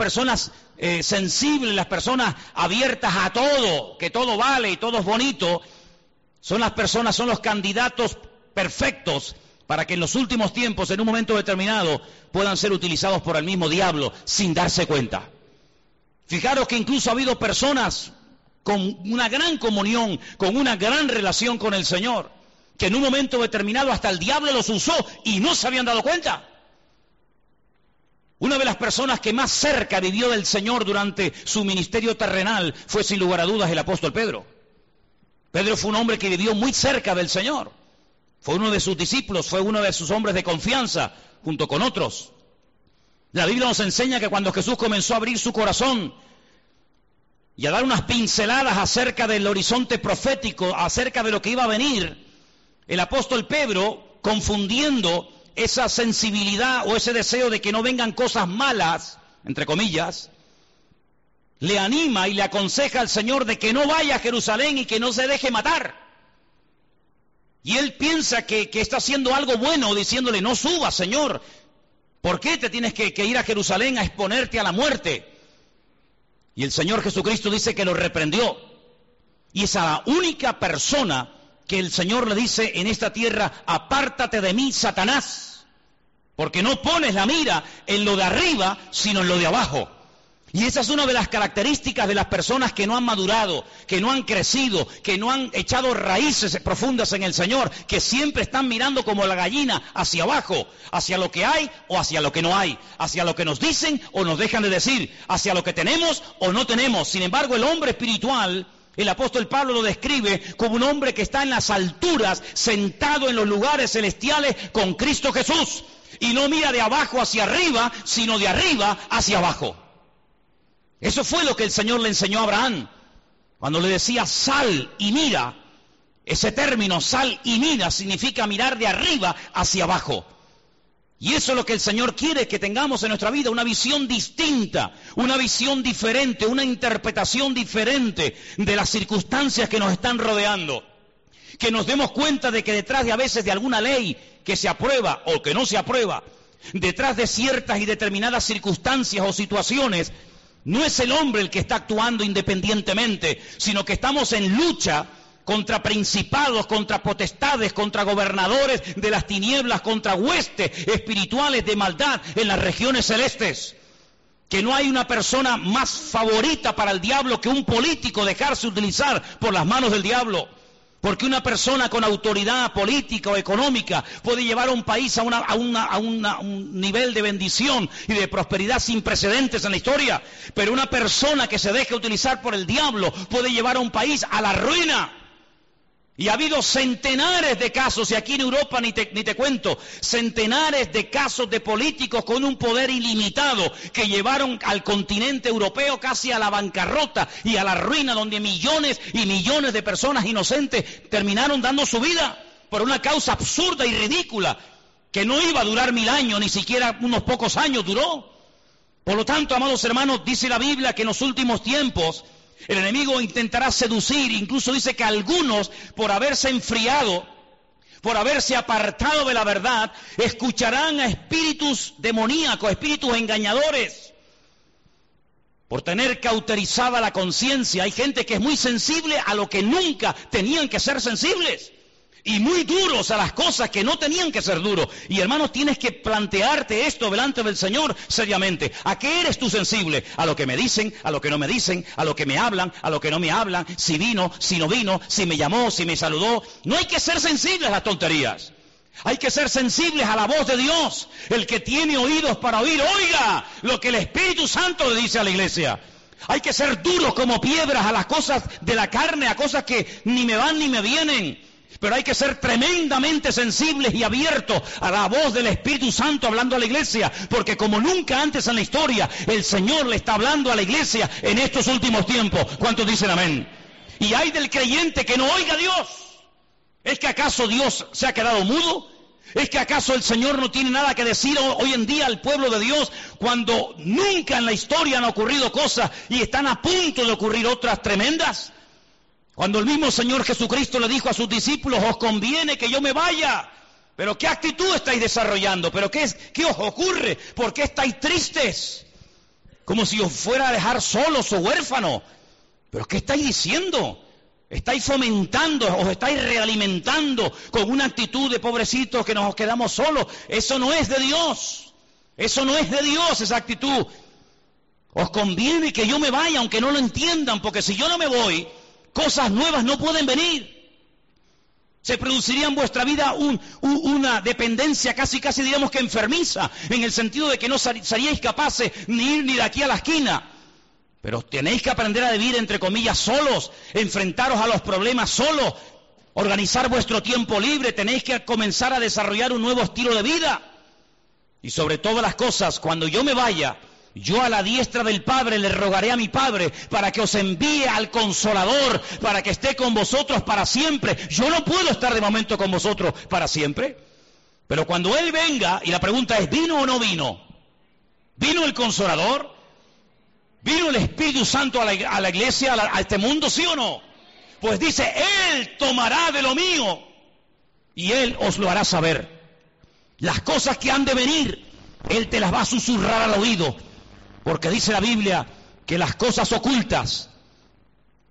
personas eh, sensibles, las personas abiertas a todo, que todo vale y todo es bonito, son las personas, son los candidatos perfectos para que en los últimos tiempos, en un momento determinado, puedan ser utilizados por el mismo diablo sin darse cuenta. Fijaros que incluso ha habido personas con una gran comunión, con una gran relación con el Señor, que en un momento determinado hasta el diablo los usó y no se habían dado cuenta. Una de las personas que más cerca vivió del Señor durante su ministerio terrenal fue sin lugar a dudas el apóstol Pedro. Pedro fue un hombre que vivió muy cerca del Señor. Fue uno de sus discípulos, fue uno de sus hombres de confianza, junto con otros. La Biblia nos enseña que cuando Jesús comenzó a abrir su corazón y a dar unas pinceladas acerca del horizonte profético, acerca de lo que iba a venir, el apóstol Pedro, confundiendo esa sensibilidad o ese deseo de que no vengan cosas malas, entre comillas, le anima y le aconseja al Señor de que no vaya a Jerusalén y que no se deje matar. Y él piensa que, está haciendo algo bueno, diciéndole, no subas, Señor. ¿Por qué te tienes que, que ir a Jerusalén a exponerte a la muerte? Y el Señor Jesucristo dice que lo reprendió. Y es a la única persona que el Señor le dice en esta tierra, apártate de mí, Satanás, porque no pones la mira en lo de arriba, sino en lo de abajo. Y esa es una de las características de las personas que no han madurado, que no han crecido, que no han echado raíces profundas en el Señor, que siempre están mirando como la gallina hacia abajo, hacia lo que hay o hacia lo que no hay, hacia lo que nos dicen o nos dejan de decir, hacia lo que tenemos o no tenemos. Sin embargo, el hombre espiritual el apóstol Pablo lo describe como un hombre que está en las alturas, sentado en los lugares celestiales con Cristo Jesús. Y no mira de abajo hacia arriba, sino de arriba hacia abajo. Eso fue lo que el Señor le enseñó a Abraham. Cuando le decía sal y mira, ese término sal y mira significa mirar de arriba hacia abajo. Y eso es lo que el Señor quiere que tengamos en nuestra vida, una visión distinta, una visión diferente, una interpretación diferente de las circunstancias que nos están rodeando. Que nos demos cuenta de que detrás de a veces de alguna ley que se aprueba o que no se aprueba, detrás de ciertas y determinadas circunstancias o situaciones, no es el hombre el que está actuando independientemente, sino que estamos en lucha contra principados, contra potestades, contra gobernadores de las tinieblas, contra huestes espirituales de maldad en las regiones celestes. Que no hay una persona más favorita para el diablo que un político dejarse utilizar por las manos del diablo. Porque una persona con autoridad política o económica puede llevar a un país a, a, un nivel de bendición y de prosperidad sin precedentes en la historia. Pero una persona que se deje utilizar por el diablo puede llevar a un país a la ruina. Y ha habido centenares de casos, y aquí en Europa ni te, ni te, cuento, centenares de casos de políticos con un poder ilimitado que llevaron al continente europeo casi a la bancarrota y a la ruina, donde millones y millones de personas inocentes terminaron dando su vida por una causa absurda y ridícula que no iba a durar mil años, ni siquiera unos pocos años duró. Por lo tanto, amados hermanos, dice la Biblia que en los últimos tiempos el enemigo intentará seducir, incluso dice que algunos, por haberse enfriado, por haberse apartado de la verdad, escucharán a espíritus demoníacos, espíritus engañadores, por tener cauterizada la conciencia. Hay gente que es muy sensible a lo que nunca tenían que ser sensibles y muy duros a las cosas que no tenían que ser duros. Y hermanos, tienes que plantearte esto delante del Señor seriamente. ¿A qué eres tú sensible? A lo que me dicen, a lo que no me dicen, a lo que me hablan, a lo que no me hablan, si vino, si no vino, si me llamó, si me saludó. No hay que ser sensibles a las tonterías. Hay que ser sensibles a la voz de Dios. El que tiene oídos para oír, oiga lo que el Espíritu Santo le dice a la iglesia. Hay que ser duros como piedras a las cosas de la carne, a cosas que ni me van ni me vienen. Pero hay que ser tremendamente sensibles y abiertos a la voz del Espíritu Santo hablando a la iglesia, porque como nunca antes en la historia, el Señor le está hablando a la iglesia en estos últimos tiempos. ¿Cuántos dicen amén? Y hay del creyente que no oiga a Dios. ¿Es que acaso Dios se ha quedado mudo? ¿Es que acaso el Señor no tiene nada que decir hoy en día al pueblo de Dios cuando nunca en la historia han ocurrido cosas y están a punto de ocurrir otras tremendas? Cuando el mismo Señor Jesucristo le dijo a sus discípulos, os conviene que yo me vaya. Pero ¿qué actitud estáis desarrollando? ¿Pero qué, es, qué os ocurre? ¿Por qué estáis tristes? como si os fuera a dejar solos o huérfanos. Pero ¿qué estáis diciendo? Estáis fomentando, os estáis realimentando con una actitud de pobrecitos que nos quedamos solos. Eso no es de Dios. Eso no es de Dios, esa actitud. Os conviene que yo me vaya, aunque no lo entiendan, porque si yo no me voy, cosas nuevas no pueden venir. Se produciría en vuestra vida una dependencia casi, casi digamos que enfermiza, en el sentido de que no seríais capaces ni ir ni de aquí a la esquina. Pero tenéis que aprender a vivir, entre comillas, solos, enfrentaros a los problemas solos, organizar vuestro tiempo libre, tenéis que comenzar a desarrollar un nuevo estilo de vida. Y sobre todas las cosas, cuando yo me vaya, yo a la diestra del Padre le rogaré a mi Padre para que os envíe al Consolador, para que esté con vosotros para siempre. Yo no puedo estar de momento con vosotros para siempre. Pero cuando Él venga, y la pregunta es, ¿vino o no vino? ¿Vino el Consolador? ¿Vino el Espíritu Santo a la, iglesia, a, a este mundo, sí o no? Pues dice, Él tomará de lo mío y Él os lo hará saber. Las cosas que han de venir, Él te las va a susurrar al oído. Porque dice la Biblia que las cosas ocultas,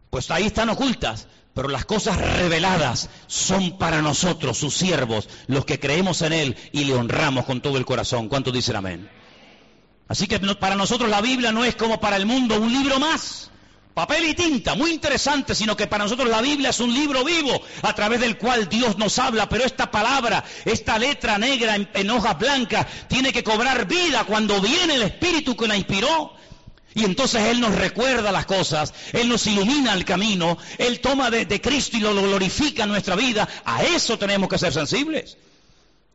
pues ahí están ocultas, pero las cosas reveladas son para nosotros, sus siervos, los que creemos en Él y le honramos con todo el corazón. ¿Cuántos dicen amén? Así que para nosotros la Biblia no es como para el mundo un libro más, papel y tinta, muy interesante, sino que para nosotros la Biblia es un libro vivo a través del cual Dios nos habla, pero esta palabra, esta letra negra en, hojas blancas, tiene que cobrar vida cuando viene el Espíritu que la inspiró. Y entonces Él nos recuerda las cosas, Él nos ilumina el camino, Él toma de, Cristo y lo glorifica en nuestra vida. A eso tenemos que ser sensibles.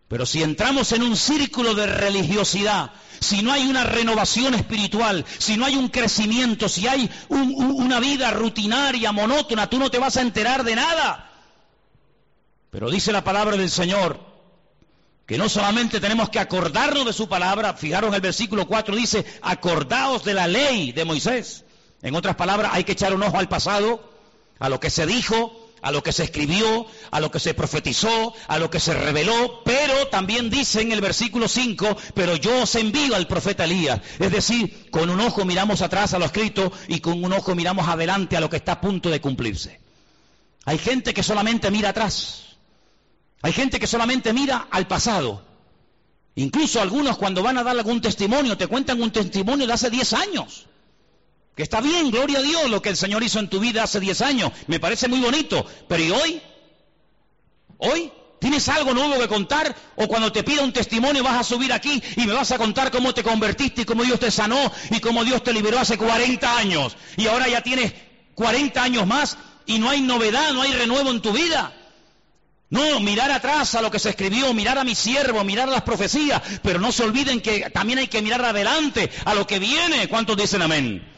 Pero si entramos en un círculo de religiosidad, si no hay una renovación espiritual, si no hay un crecimiento, si hay una vida rutinaria, monótona, tú no te vas a enterar de nada. Pero dice la palabra del Señor que no solamente tenemos que acordarnos de su palabra, fijaros el versículo 4 dice, acordaos de la ley de Moisés. En otras palabras, hay que echar un ojo al pasado, a lo que se dijo, a lo que se escribió, a lo que se profetizó, a lo que se reveló, pero también dice en el versículo 5, pero yo os envío al profeta Elías. Es decir, con un ojo miramos atrás a lo escrito y con un ojo miramos adelante a lo que está a punto de cumplirse. Hay gente que solamente mira atrás. Hay gente que solamente mira al pasado. Incluso algunos cuando van a dar algún testimonio te cuentan un testimonio de hace 10 años. Que está bien, gloria a Dios, lo que el Señor hizo en tu vida hace 10 años. Me parece muy bonito. Pero ¿y hoy? ¿Hoy? ¿Tienes algo nuevo que contar? ¿O cuando te pida un testimonio vas a subir aquí y me vas a contar cómo te convertiste y cómo Dios te sanó y cómo Dios te liberó hace 40 años? Y ahora ya tienes 40 años más y no hay novedad, no hay renuevo en tu vida. No, mirar atrás a lo que se escribió, mirar a mi siervo, mirar las profecías, pero no se olviden que también hay que mirar adelante a lo que viene. ¿Cuántos dicen amén?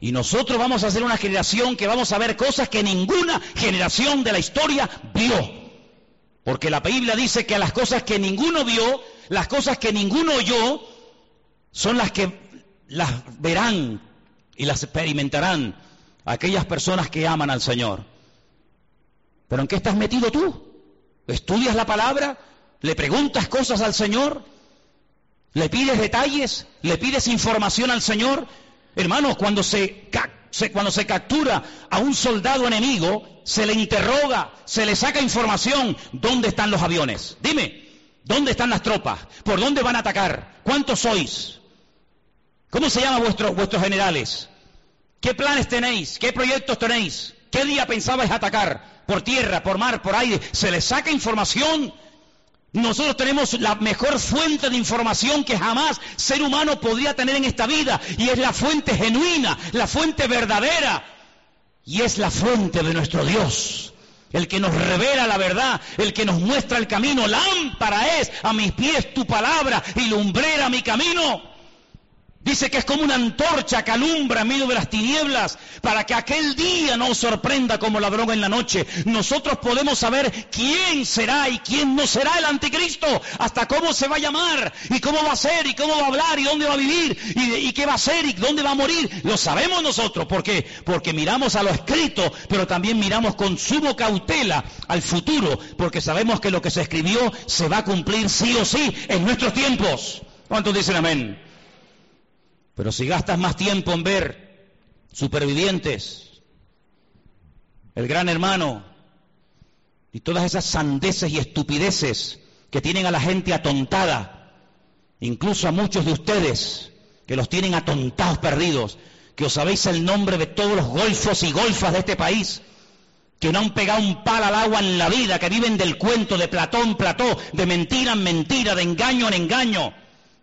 Y nosotros vamos a ser una generación que vamos a ver cosas que ninguna generación de la historia vio. Porque la Biblia dice que las cosas que ninguno vio, las cosas que ninguno oyó, son las que las verán y las experimentarán aquellas personas que aman al Señor. ¿Pero en qué estás metido tú? ¿Estudias la palabra? ¿Le preguntas cosas al Señor? ¿Le pides detalles? ¿Le pides información al Señor? Hermanos, cuando se, cuando se captura a un soldado enemigo, se le interroga, se le saca información. ¿Dónde están los aviones? Dime, ¿dónde están las tropas? ¿Por dónde van a atacar? ¿Cuántos sois? ¿Cómo se llaman vuestros, vuestros generales? ¿Qué planes tenéis? ¿Qué proyectos tenéis? ¿Qué día pensabais atacar? ¿Por tierra, por mar, por aire? Se le saca información nosotros tenemos la mejor fuente de información que jamás ser humano podría tener en esta vida y es la fuente genuina, la fuente verdadera y es la fuente de nuestro Dios. El que nos revela la verdad, el que nos muestra el camino, lámpara es a mis pies tu palabra y lumbrera mi camino. Dice que es como una antorcha que alumbra en medio de las tinieblas para que aquel día no sorprenda como ladrón en la noche. Nosotros podemos saber quién será y quién no será el anticristo, hasta cómo se va a llamar y cómo va a ser y cómo va a hablar y dónde va a vivir y, qué va a ser y dónde va a morir. Lo sabemos nosotros. ¿Por qué? Porque miramos a lo escrito, pero también miramos con sumo cautela al futuro, porque sabemos que lo que se escribió se va a cumplir sí o sí en nuestros tiempos. ¿Cuántos dicen amén? Pero si gastas más tiempo en ver supervivientes, el gran hermano y todas esas sandeces y estupideces que tienen a la gente atontada, incluso a muchos de ustedes que los tienen atontados perdidos, que os sabéis el nombre de todos los golfos y golfas de este país, que no han pegado un palo al agua en la vida, que viven del cuento de Platón, Plató, de mentira en mentira, de engaño en engaño,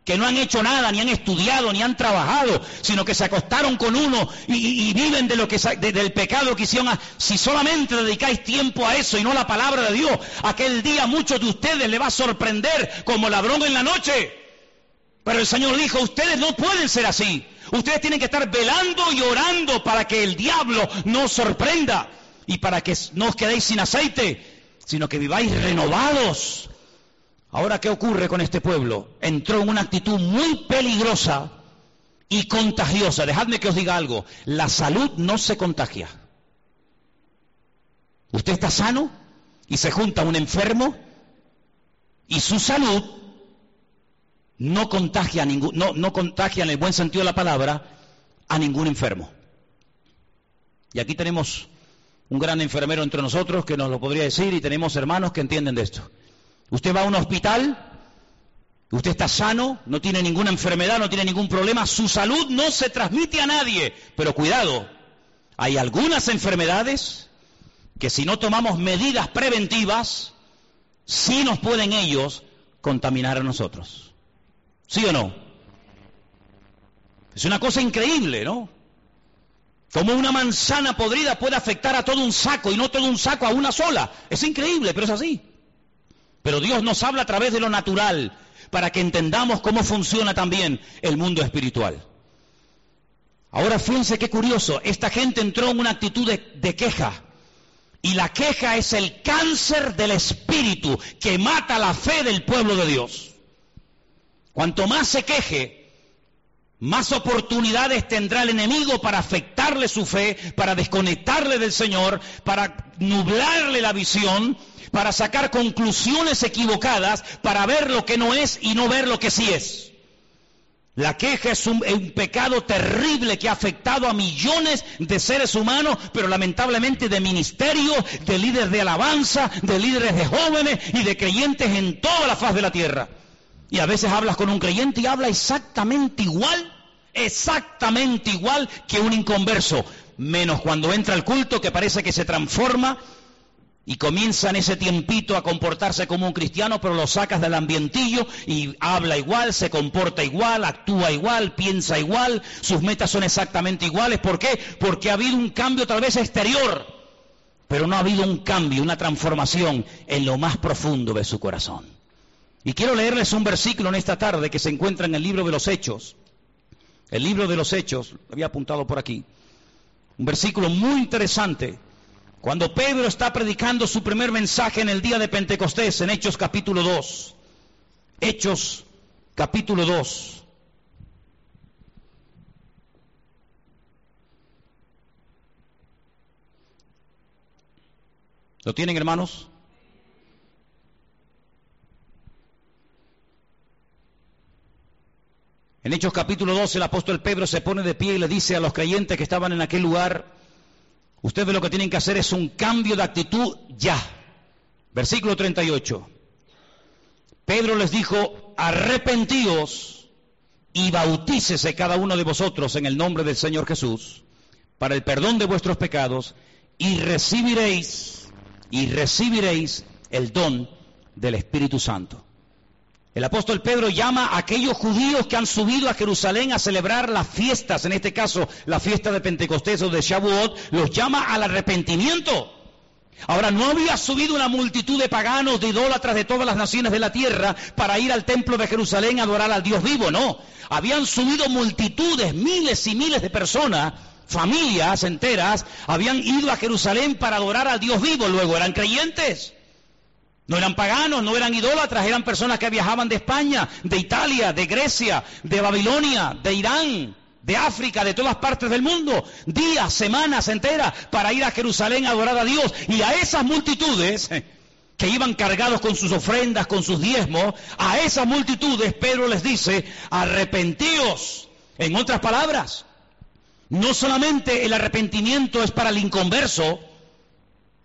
que no han hecho nada, ni han estudiado, ni han trabajado, sino que se acostaron con uno y, viven de lo que del pecado que hicieron. si solamente dedicáis tiempo a eso y no a la palabra de Dios, aquel día muchos de ustedes le va a sorprender como ladrón en la noche. Pero el Señor dijo, ustedes no pueden ser así. Ustedes tienen que estar velando y orando para que el diablo no os sorprenda y para que no os quedéis sin aceite, sino que viváis renovados. Ahora, ¿qué ocurre con este pueblo? Entró en una actitud muy peligrosa y contagiosa. Dejadme que os diga algo. La salud no se contagia. Usted está sano y se junta un enfermo y su salud no contagia, ningún, no, no contagia en el buen sentido de la palabra a ningún enfermo. Y aquí tenemos un gran enfermero entre nosotros que nos lo podría decir y tenemos hermanos que entienden de esto. Usted va a un hospital, usted está sano, no tiene ninguna enfermedad, no tiene ningún problema, su salud no se transmite a nadie, pero cuidado, hay algunas enfermedades que si no tomamos medidas preventivas, sí nos pueden ellos contaminar a nosotros. ¿Sí o no? Es una cosa increíble, ¿no? Como una manzana podrida puede afectar a todo un saco y no todo un saco a una sola. Es increíble, pero es así. Pero Dios nos habla a través de lo natural para que entendamos cómo funciona también el mundo espiritual. Ahora fíjense qué curioso, esta gente entró en una actitud de, de queja. Y la queja es el cáncer del espíritu que mata la fe del pueblo de Dios. Cuanto más se queje, más oportunidades tendrá el enemigo para afectarle su fe, para desconectarle del Señor, para nublarle la visión, para sacar conclusiones equivocadas, para ver lo que no es y no ver lo que sí es. La queja es un, pecado terrible que ha afectado a millones de seres humanos, pero lamentablemente de ministerios, de líderes de alabanza, de líderes de jóvenes y de creyentes en toda la faz de la tierra. Y a veces hablas con un creyente y habla exactamente igual, exactamente igual que un inconverso, menos cuando entra al culto que parece que se transforma y comienza en ese tiempito a comportarse como un cristiano, pero lo sacas del ambientillo y habla igual, se comporta igual, actúa igual, piensa igual, sus metas son exactamente iguales. ¿Por qué? Porque ha habido un cambio tal vez exterior, pero no ha habido un cambio, una transformación en lo más profundo de su corazón. Y quiero leerles un versículo en esta tarde que se encuentra en el libro de los Hechos. El libro de los Hechos, lo había apuntado por aquí. Un versículo muy interesante. Cuando Pedro está predicando su primer mensaje en el día de Pentecostés, en Hechos capítulo 2. Hechos capítulo 2. ¿Lo tienen hermanos? En Hechos capítulo 12 el apóstol Pedro se pone de pie y le dice a los creyentes que estaban en aquel lugar, ustedes lo que tienen que hacer es un cambio de actitud ya. Versículo 38. Pedro les dijo, arrepentíos y bautícese cada uno de vosotros en el nombre del Señor Jesús para el perdón de vuestros pecados y recibiréis y recibiréis el don del Espíritu Santo. El apóstol Pedro llama a aquellos judíos que han subido a Jerusalén a celebrar las fiestas, en este caso la fiesta de Pentecostés o de Shavuot, los llama al arrepentimiento. Ahora, no había subido una multitud de paganos, de idólatras de todas las naciones de la tierra para ir al templo de Jerusalén a adorar al Dios vivo, no. Habían subido multitudes, miles y miles de personas, familias enteras, habían ido a Jerusalén para adorar al Dios vivo, luego eran creyentes. No eran paganos, no eran idólatras, eran personas que viajaban de España, de Italia, de Grecia, de Babilonia, de Irán, de África, de todas partes del mundo, días, semanas enteras para ir a Jerusalén a adorar a Dios. Y a esas multitudes que iban cargados con sus ofrendas, con sus diezmos, a esas multitudes Pedro les dice, arrepentíos En otras palabras, no solamente el arrepentimiento es para el inconverso,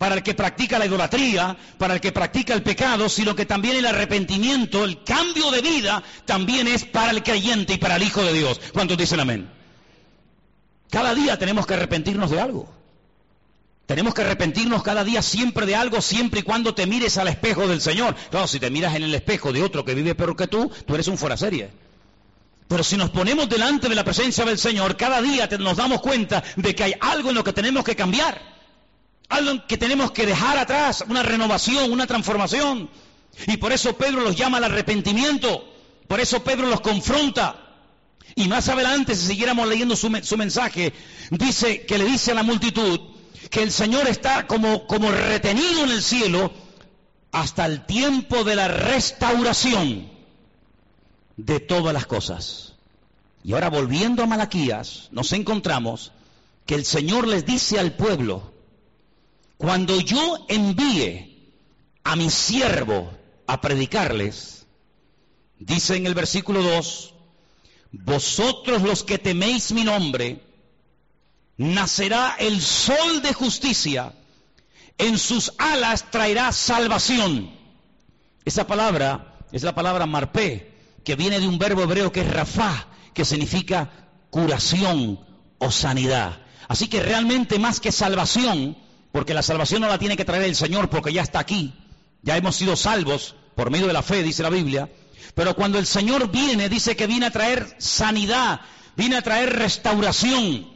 para el que practica la idolatría, para el que practica el pecado, sino que también el arrepentimiento, el cambio de vida, también es para el creyente y para el Hijo de Dios. ¿Cuántos dicen amén? Cada día tenemos que arrepentirnos de algo. Tenemos que arrepentirnos cada día siempre de algo, siempre y cuando te mires al espejo del Señor. Claro, si te miras en el espejo de otro que vive peor que tú, tú eres un fuera serie. Pero si nos ponemos delante de la presencia del Señor, cada día nos damos cuenta de que hay algo en lo que tenemos que cambiar. Algo que tenemos que dejar atrás, una renovación, una transformación. Y por eso Pedro los llama al arrepentimiento. Por eso Pedro los confronta. Y más adelante, si siguiéramos leyendo su, mensaje, dice que le dice a la multitud, que el Señor está como, como retenido en el cielo hasta el tiempo de la restauración de todas las cosas. Y ahora volviendo a Malaquías, nos encontramos que el Señor les dice al pueblo, cuando yo envíe a mi siervo a predicarles, dice en el versículo 2, vosotros los que teméis mi nombre, nacerá el sol de justicia, en sus alas traerá salvación. Esa palabra es la palabra marpé, que viene de un verbo hebreo que es rafá, que significa curación o sanidad. Así que realmente más que salvación, porque la salvación no la tiene que traer el Señor porque ya está aquí, ya hemos sido salvos por medio de la fe, dice la Biblia, pero cuando el Señor viene, dice que viene a traer sanidad, viene a traer restauración.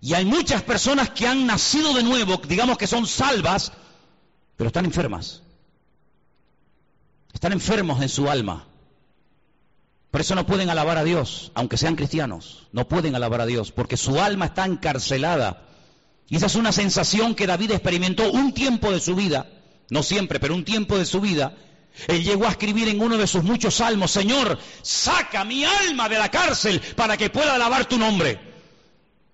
Y hay muchas personas que han nacido de nuevo, digamos que son salvas, pero están enfermas. Están enfermos en su alma. Por eso no pueden alabar a Dios, aunque sean cristianos. No pueden alabar a Dios, porque su alma está encarcelada. Y esa es una sensación que David experimentó un tiempo de su vida, no siempre, pero un tiempo de su vida. Él llegó a escribir en uno de sus muchos salmos, Señor, saca mi alma de la cárcel para que pueda alabar tu nombre.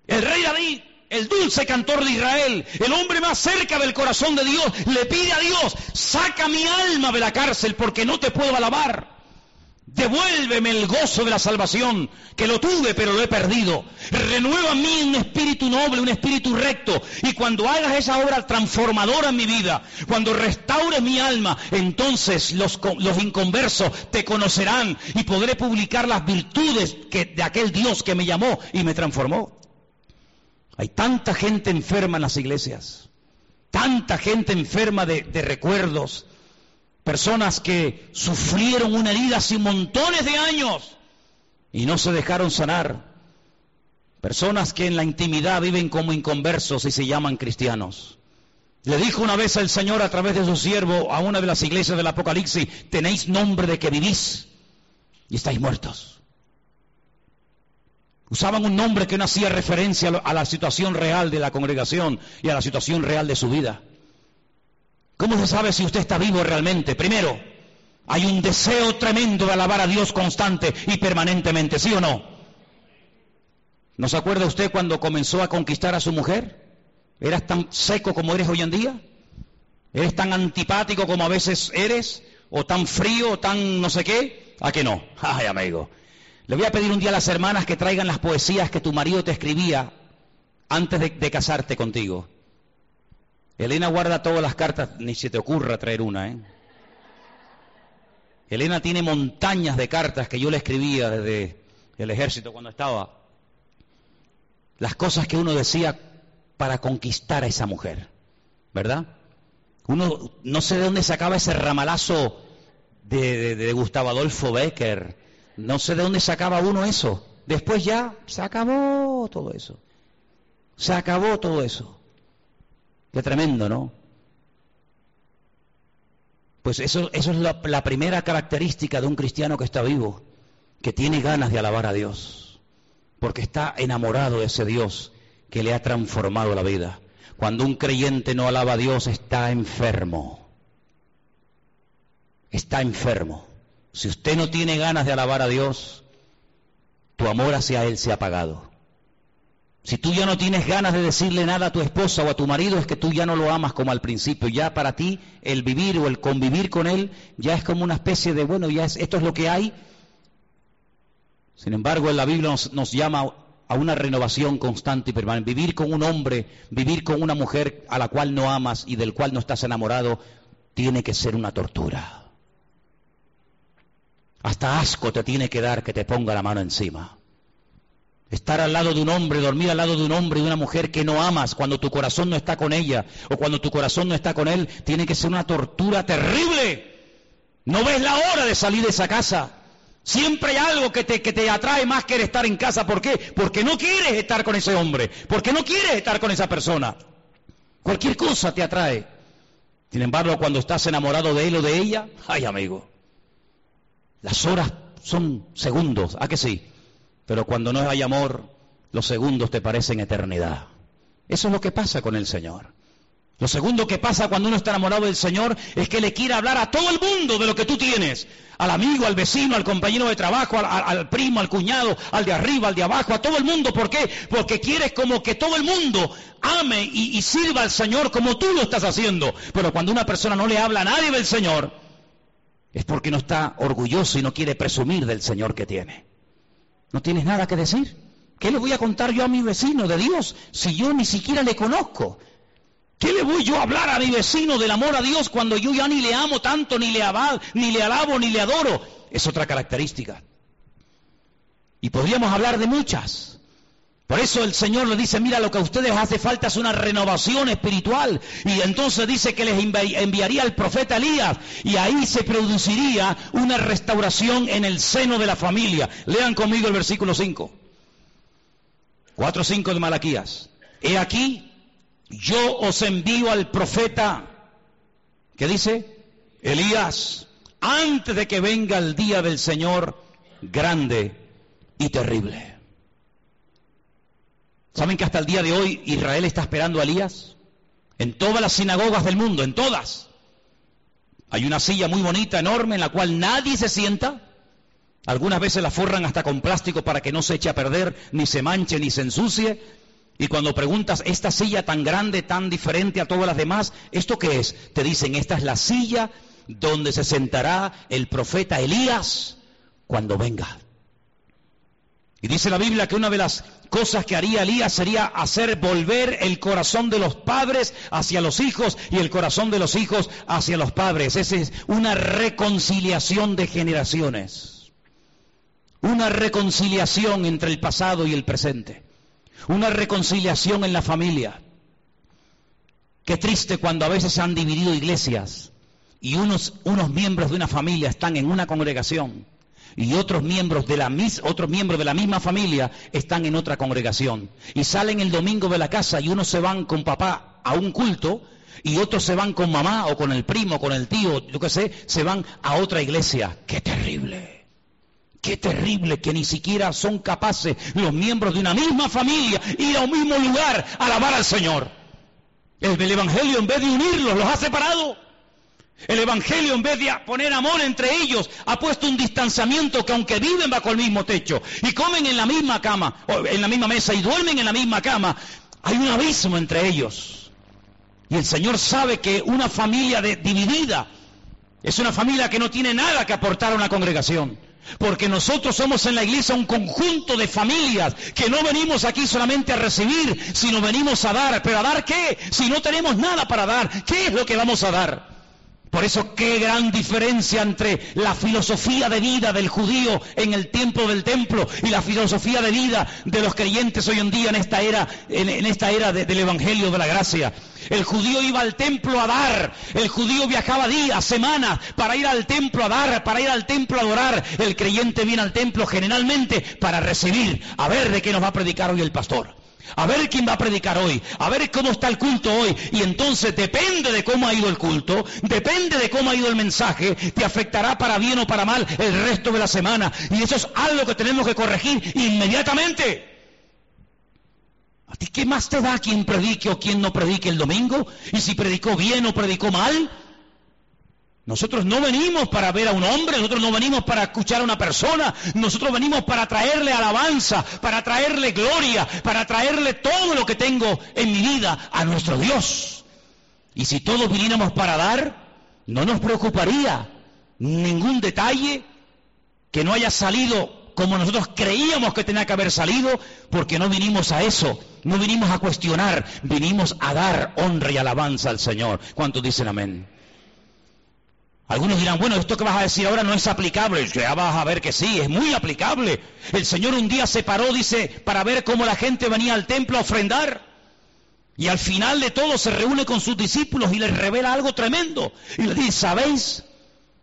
El rey David, el dulce cantor de Israel, el hombre más cerca del corazón de Dios, le pide a Dios, saca mi alma de la cárcel porque no te puedo alabar. Devuélveme el gozo de la salvación, que lo tuve pero lo he perdido. Renueva en mí un espíritu noble, un espíritu recto. Y cuando hagas esa obra transformadora en mi vida, cuando restaures mi alma, entonces los, inconversos te conocerán y podré publicar las virtudes de aquel Dios que me llamó y me transformó. Hay tanta gente enferma en las iglesias, tanta gente enferma de, recuerdos, personas que sufrieron una herida hace montones de años y no se dejaron sanar, personas que en la intimidad viven como inconversos y se llaman cristianos. Le dijo una vez el Señor a través de su siervo a una de las iglesias del Apocalipsis, tenéis nombre de que vivís y estáis muertos. Usaban un nombre que no hacía referencia a la situación real de la congregación y a la situación real de su vida. ¿Cómo se sabe si usted está vivo realmente? Primero, hay un deseo tremendo de alabar a Dios constante y permanentemente, ¿sí o no? ¿No se acuerda usted cuando comenzó a conquistar a su mujer? ¿Eras tan seco como eres hoy en día? ¿Eres tan antipático como a veces eres? ¿O tan frío o tan no sé qué? ¿A que no? Ay, amigo. Le voy a pedir un día a las hermanas que traigan las poesías que tu marido te escribía antes de, casarte contigo. Elena guarda todas las cartas, ni se te ocurra traer una, ¿eh? Elena tiene montañas de cartas que yo le escribía desde el ejército cuando estaba. Las cosas que uno decía para conquistar a esa mujer, ¿verdad? Uno no sé de dónde sacaba ese ramalazo de, de Gustavo Adolfo Becker, no sé de dónde sacaba uno eso. Después ya se acabó todo eso. Se acabó todo eso. Qué tremendo, ¿no? Pues eso, eso es la, la primera característica de un cristiano que está vivo, que tiene ganas de alabar a Dios, porque está enamorado de ese Dios que le ha transformado la vida. Cuando un creyente no alaba a Dios está enfermo. Está enfermo. Si usted no tiene ganas de alabar a Dios, tu amor hacia Él se ha apagado. Si tú ya no tienes ganas de decirle nada a tu esposa o a tu marido, es que tú ya no lo amas como al principio. Ya para ti el vivir o el convivir con Él ya es como una especie de, bueno, ya es, esto es lo que hay. Sin embargo, en la Biblia nos, nos llama a una renovación constante y permanente. Vivir con un hombre, vivir con una mujer a la cual no amas y del cual no estás enamorado, tiene que ser una tortura. Hasta asco te tiene que dar que te ponga la mano encima. Estar al lado de un hombre, dormir al lado de un hombre y de una mujer que no amas cuando tu corazón no está con ella o cuando tu corazón no está con él, tiene que ser una tortura terrible. No ves la hora de salir de esa casa. Siempre hay algo que te, que te atrae más que estar en casa. ¿Por qué? Porque no quieres estar con ese hombre. Porque no quieres estar con esa persona. Cualquier cosa te atrae. Sin embargo, cuando estás enamorado de él o de ella, ay amigo, las horas son segundos, ¿a que sí? Pero cuando no hay amor, los segundos te parecen eternidad. Eso es lo que pasa con el Señor. Lo segundo que pasa cuando uno está enamorado del Señor es que le quiere hablar a todo el mundo de lo que tú tienes. Al amigo, al vecino, al compañero de trabajo, al, primo, al cuñado, al de arriba, al de abajo, a todo el mundo. ¿Por qué? Porque quieres como que todo el mundo ame y, y sirva al Señor como tú lo estás haciendo. Pero cuando una persona no le habla a nadie del Señor, es porque no está orgulloso y no quiere presumir del Señor que tiene. No tienes nada que decir. ¿Qué le voy a contar yo a mi vecino de Dios si yo ni siquiera le conozco? ¿Qué le voy yo a hablar a mi vecino del amor a Dios cuando yo ya ni le amo tanto, ni le, ni le alabo, ni le adoro? Es otra característica. Y podríamos hablar de muchas. Por eso el Señor le dice, mira, lo que a ustedes hace falta es una renovación espiritual. Y entonces dice que les enviaría el profeta Elías. Y ahí se produciría una restauración en el seno de la familia. Lean conmigo el versículo 5. 4.5 de Malaquías. He aquí, yo os envío al profeta, ¿qué dice? Elías, antes de que venga el día del Señor grande y terrible. ¿Saben que hasta el día de hoy Israel está esperando a Elías? En todas las sinagogas del mundo, en todas. Hay una silla muy bonita, enorme, en la cual nadie se sienta. Algunas veces la forran hasta con plástico para que no se eche a perder, ni se manche, ni se ensucie. Y cuando preguntas, esta silla tan grande, tan diferente a todas las demás, ¿esto qué es? Te dicen, esta es la silla donde se sentará el profeta Elías cuando venga. Y dice la Biblia que una de las cosas que haría Elías sería hacer volver el corazón de los padres hacia los hijos y el corazón de los hijos hacia los padres. Esa es una reconciliación de generaciones. Una reconciliación entre el pasado y el presente una reconciliación en la familia. Qué triste cuando a veces se han dividido iglesias y unos, unos miembros de una familia están en una congregación y otros miembros, de la, otros miembros de la misma familia están en otra congregación. Y salen el domingo de la casa y unos se van con papá a un culto y otros se van con mamá o con el primo, con el tío, yo qué sé, se van a otra iglesia. ¡Qué terrible! Qué terrible que ni siquiera son capaces los miembros de una misma familia ir a un mismo lugar a alabar al Señor. El, Evangelio en vez de unirlos los ha separado. El Evangelio en vez de poner amor entre ellos ha puesto un distanciamiento que aunque viven bajo el mismo techo y comen en la misma cama, o en la misma mesa y duermen en la misma cama, hay un abismo entre ellos. Y el Señor sabe que una familia dividida es una familia que no tiene nada que aportar a una congregación. Porque nosotros somos en la iglesia un conjunto de familias que no venimos aquí solamente a recibir, sino venimos a dar. ¿Pero a dar qué? Si no tenemos nada para dar, ¿qué es lo que vamos a dar? Por eso qué gran diferencia entre la filosofía de vida del judío en el tiempo del templo y la filosofía de vida de los creyentes hoy en día en esta era, en, esta era del Evangelio de la Gracia. El judío iba al templo a dar, el judío viajaba días, semanas para ir al templo a dar, para ir al templo a adorar. El creyente viene al templo generalmente para recibir, a ver de qué nos va a predicar hoy el pastor a ver quién va a predicar hoy, a ver cómo está el culto hoy. Y entonces depende de cómo ha ido el culto, depende de cómo ha ido el mensaje, te afectará para bien o para mal el resto de la semana. Y eso es algo que tenemos que corregir inmediatamente. ¿A ti qué más te da quien predique o quien no predique el domingo? ¿Y si predicó bien o predicó mal? Nosotros no venimos para ver a un hombre, nosotros no venimos para escuchar a una persona, nosotros venimos para traerle alabanza, para traerle gloria, para traerle todo lo que tengo en mi vida a nuestro Dios. Y si todos viniéramos para dar, no nos preocuparía ningún detalle que no haya salido como nosotros creíamos que tenía que haber salido, porque no vinimos a eso, no vinimos a cuestionar, vinimos a dar honra y alabanza al Señor. ¿Cuántos dicen amén? Algunos dirán, bueno, esto que vas a decir ahora no es aplicable. Ya vas a ver que sí, es muy aplicable. El Señor un día se paró, dice, para ver cómo la gente venía al templo a ofrendar. Y al final de todo se reúne con sus discípulos y les revela algo tremendo. Y les dice, ¿sabéis?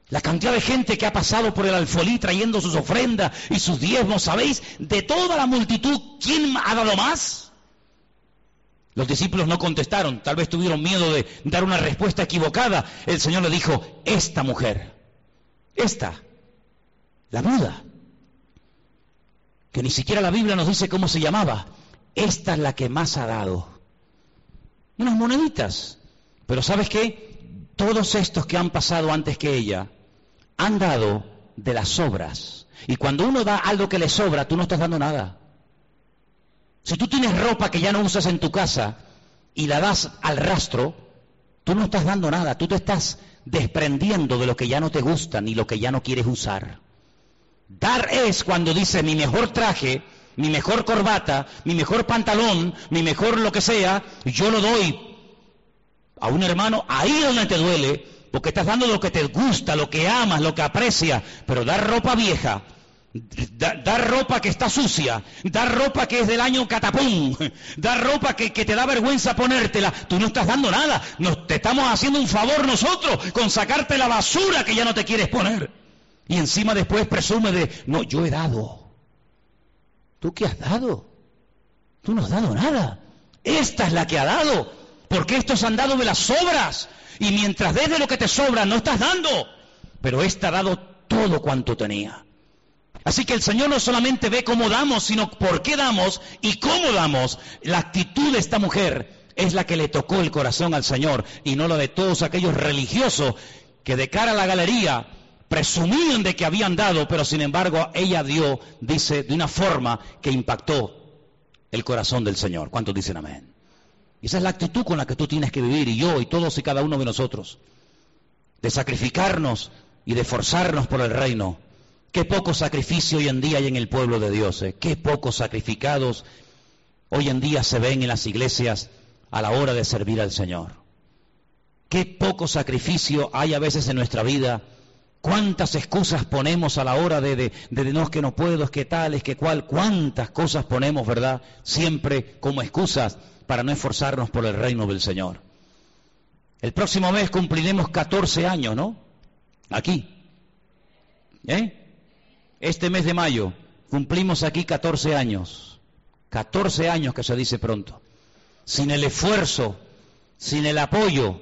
La cantidad de gente que ha pasado por el alfolí trayendo sus ofrendas y sus diezmos, ¿sabéis? De toda la multitud, ¿quién ha dado más? Los discípulos no contestaron, tal vez tuvieron miedo de dar una respuesta equivocada. El Señor le dijo, esta mujer, esta, la viuda, que ni siquiera la Biblia nos dice cómo se llamaba, esta es la que más ha dado. Unas moneditas. Pero ¿sabes qué? Todos estos que han pasado antes que ella han dado de las sobras. Y cuando uno da algo que le sobra, tú no estás dando nada. Si tú tienes ropa que ya no usas en tu casa y la das al rastro, tú no estás dando nada, tú te estás desprendiendo de lo que ya no te gusta ni lo que ya no quieres usar. Dar es cuando dice mi mejor traje, mi mejor corbata, mi mejor pantalón, mi mejor lo que sea, yo lo doy a un hermano ahí donde te duele, porque estás dando lo que te gusta, lo que amas, lo que aprecias, pero dar ropa vieja, dar ropa que está sucia, dar ropa que es del año catapum, dar ropa que, te da vergüenza ponértela, tú no estás dando nada, nos, te estamos haciendo un favor nosotros con sacarte la basura que ya no te quieres poner. Y encima después presume de, no, yo he dado. ¿Tú qué has dado? Tú no has dado nada. Esta es la que ha dado, porque estos han dado de las sobras. Y mientras des de lo que te sobra, no estás dando. Pero esta ha dado todo cuanto tenía. Así que el Señor no solamente ve cómo damos, sino por qué damos y cómo damos. La actitud de esta mujer es la que le tocó el corazón al Señor y no la de todos aquellos religiosos que de cara a la galería presumían de que habían dado, pero sin embargo ella dio, dice, de una forma que impactó el corazón del Señor. ¿Cuántos dicen amén? Esa es la actitud con la que tú tienes que vivir y yo y todos y cada uno de nosotros. De sacrificarnos y de forzarnos por el reino Qué poco sacrificio hoy en día hay en el pueblo de Dios. Eh. Qué pocos sacrificados hoy en día se ven en las iglesias a la hora de servir al Señor. Qué poco sacrificio hay a veces en nuestra vida. Cuántas excusas ponemos a la hora de, de, no que no puedo, es que tal, es que cual. Cuántas cosas ponemos, ¿verdad? Siempre como excusas para no esforzarnos por el reino del Señor. El próximo mes cumpliremos 14 años, ¿no? Aquí. ¿Eh? Este mes de mayo cumplimos aquí 14 años. 14 años que se dice pronto. Sin el esfuerzo, sin el apoyo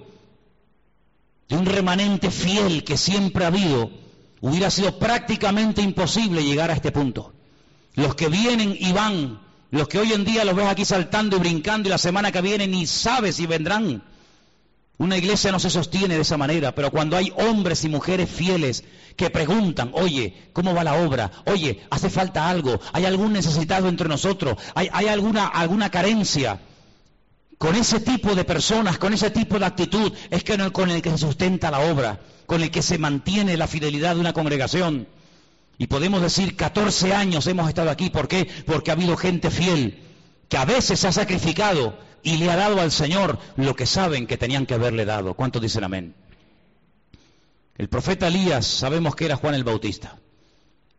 de un remanente fiel que siempre ha habido, hubiera sido prácticamente imposible llegar a este punto. Los que vienen y van, los que hoy en día los ves aquí saltando y brincando y la semana que viene ni sabes si vendrán. Una iglesia no se sostiene de esa manera, pero cuando hay hombres y mujeres fieles que preguntan, oye, ¿cómo va la obra? Oye, ¿hace falta algo? ¿Hay algún necesitado entre nosotros? ¿Hay, alguna, alguna carencia? Con ese tipo de personas, con ese tipo de actitud, es que con el que se sustenta la obra, con el que se mantiene la fidelidad de una congregación. Y podemos decir, 14 años hemos estado aquí. ¿Por qué? Porque ha habido gente fiel que a veces se ha sacrificado y le ha dado al Señor lo que saben que tenían que haberle dado. ¿Cuántos dicen amén? El profeta Elías sabemos que era Juan el Bautista.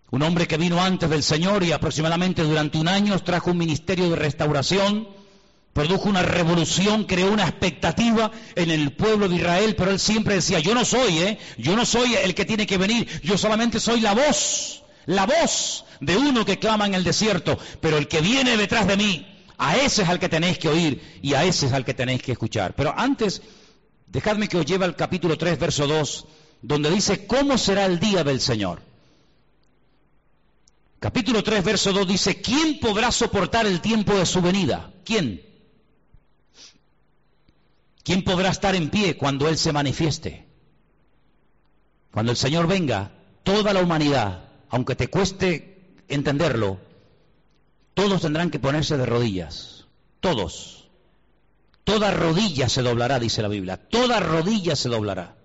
Un hombre que vino antes del Señor y aproximadamente durante un año trajo un ministerio de restauración, produjo una revolución, creó una expectativa en el pueblo de Israel, pero él siempre decía, yo no soy, ¿eh? Yo no soy el que tiene que venir, yo solamente soy la voz, la voz de uno que clama en el desierto, pero el que viene detrás de mí, a ese es al que tenéis que oír y a ese es al que tenéis que escuchar. Pero antes, dejadme que os lleve al capítulo 3, verso 2, donde dice, ¿cómo será el día del Señor? Capítulo 3, verso 2 dice, ¿quién podrá soportar el tiempo de su venida? ¿Quién? ¿Quién podrá estar en pie cuando Él se manifieste? Cuando el Señor venga, toda la humanidad, aunque te cueste entenderlo, todos tendrán que ponerse de rodillas. Todos. Toda rodilla se doblará, dice la Biblia. Toda rodilla se doblará.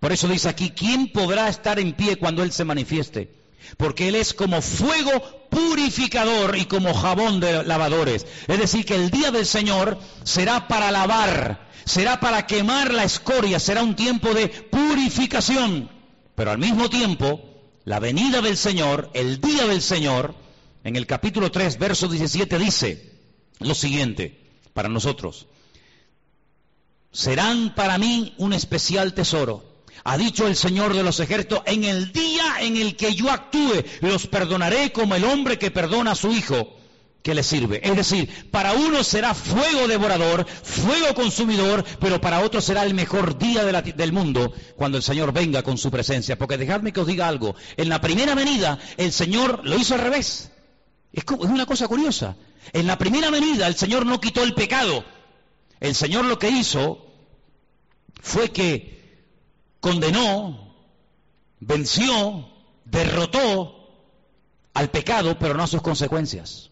Por eso dice aquí, ¿quién podrá estar en pie cuando Él se manifieste? porque Él es como fuego purificador y como jabón de lavadores. Es decir, que el día del Señor será para lavar, será para quemar la escoria, será un tiempo de purificación. Pero al mismo tiempo, la venida del Señor, el día del Señor, en el capítulo 3, verso 17 dice lo siguiente para nosotros. Serán para mí un especial tesoro ha dicho el Señor de los ejércitos, en el día en el que yo actúe, los perdonaré como el hombre que perdona a su hijo que le sirve. Es decir, para uno será fuego devorador, fuego consumidor, pero para otro será el mejor día del mundo cuando el Señor venga con su presencia. Porque dejadme que os diga algo, en la primera venida el Señor lo hizo al revés. Es, es una cosa curiosa. En la primera venida el Señor no quitó el pecado. El Señor lo que hizo fue que condenó, venció, derrotó al pecado, pero no a sus consecuencias.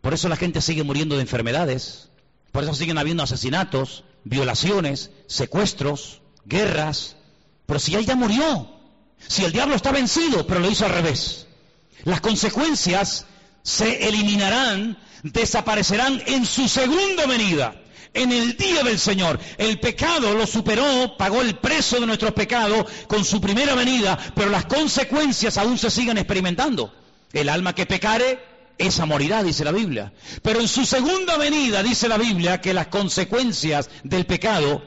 Por eso la gente sigue muriendo de enfermedades, por eso siguen habiendo asesinatos, violaciones, secuestros, guerras. Pero si él ya murió, si el diablo está vencido, pero lo hizo al revés. Las consecuencias se eliminarán, desaparecerán en su segunda venida en el día del Señor. El pecado lo superó, pagó el precio de nuestros pecados con su primera venida, pero las consecuencias aún se siguen experimentando. El alma que pecare, esa morirá, dice la Biblia. Pero en su segunda venida dice la Biblia que las consecuencias del pecado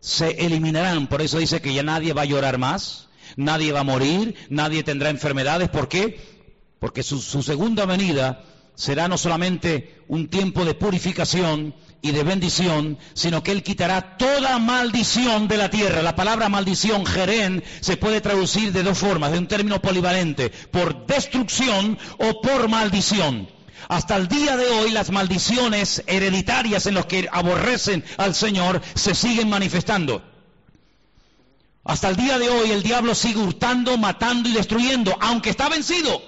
se eliminarán. Por eso dice que ya nadie va a llorar más, nadie va a morir, nadie tendrá enfermedades. ¿Por qué? Porque su, segunda venida será no solamente un tiempo de purificación y de bendición, sino que Él quitará toda maldición de la tierra. La palabra maldición, jerén, se puede traducir de dos formas, de un término polivalente, por destrucción o por maldición. Hasta el día de hoy las maldiciones hereditarias en los que aborrecen al Señor se siguen manifestando. Hasta el día de hoy el diablo sigue hurtando, matando y destruyendo, aunque está vencido.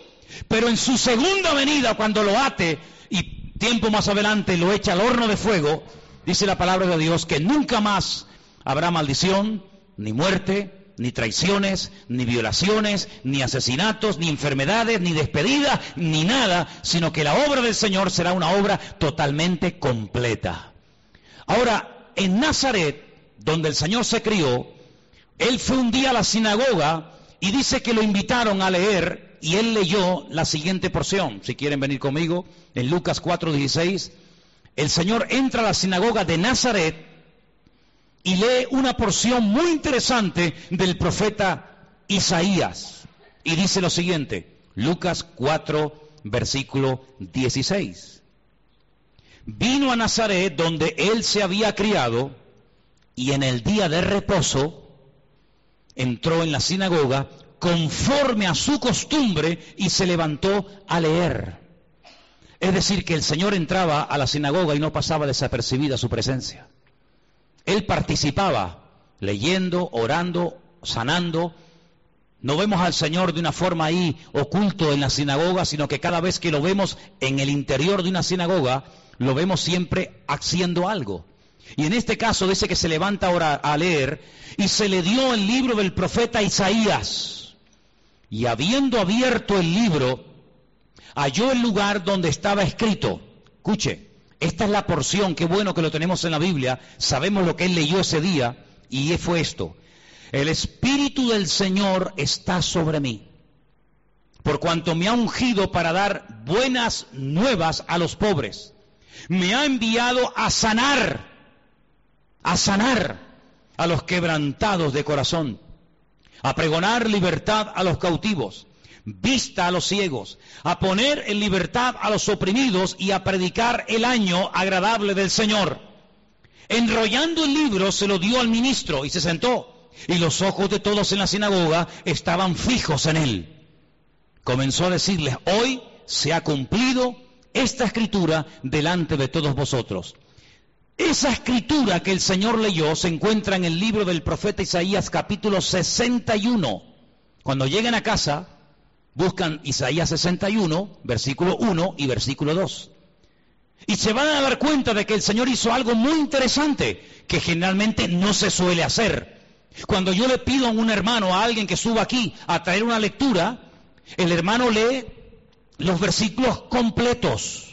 Pero en su segunda venida, cuando lo ate y tiempo más adelante lo echa al horno de fuego, dice la palabra de Dios que nunca más habrá maldición, ni muerte, ni traiciones, ni violaciones, ni asesinatos, ni enfermedades, ni despedidas, ni nada, sino que la obra del Señor será una obra totalmente completa. Ahora, en Nazaret, donde el Señor se crió, él fue un día a la sinagoga y dice que lo invitaron a leer y él leyó la siguiente porción, si quieren venir conmigo, en Lucas 4:16. El Señor entra a la sinagoga de Nazaret y lee una porción muy interesante del profeta Isaías. Y dice lo siguiente, Lucas 4, versículo 16. Vino a Nazaret donde él se había criado y en el día de reposo entró en la sinagoga conforme a su costumbre y se levantó a leer. Es decir, que el Señor entraba a la sinagoga y no pasaba desapercibida su presencia. Él participaba leyendo, orando, sanando. No vemos al Señor de una forma ahí oculto en la sinagoga, sino que cada vez que lo vemos en el interior de una sinagoga, lo vemos siempre haciendo algo. Y en este caso dice que se levanta ahora a leer y se le dio el libro del profeta Isaías y habiendo abierto el libro, halló el lugar donde estaba escrito. Escuche, esta es la porción, qué bueno que lo tenemos en la Biblia, sabemos lo que él leyó ese día, y fue esto. El Espíritu del Señor está sobre mí, por cuanto me ha ungido para dar buenas nuevas a los pobres. Me ha enviado a sanar, a sanar a los quebrantados de corazón a pregonar libertad a los cautivos, vista a los ciegos, a poner en libertad a los oprimidos y a predicar el año agradable del Señor. Enrollando el libro se lo dio al ministro y se sentó, y los ojos de todos en la sinagoga estaban fijos en él. Comenzó a decirles, hoy se ha cumplido esta escritura delante de todos vosotros. Esa escritura que el Señor leyó se encuentra en el libro del profeta Isaías capítulo 61. Cuando lleguen a casa, buscan Isaías 61, versículo 1 y versículo 2. Y se van a dar cuenta de que el Señor hizo algo muy interesante que generalmente no se suele hacer. Cuando yo le pido a un hermano, a alguien que suba aquí a traer una lectura, el hermano lee los versículos completos.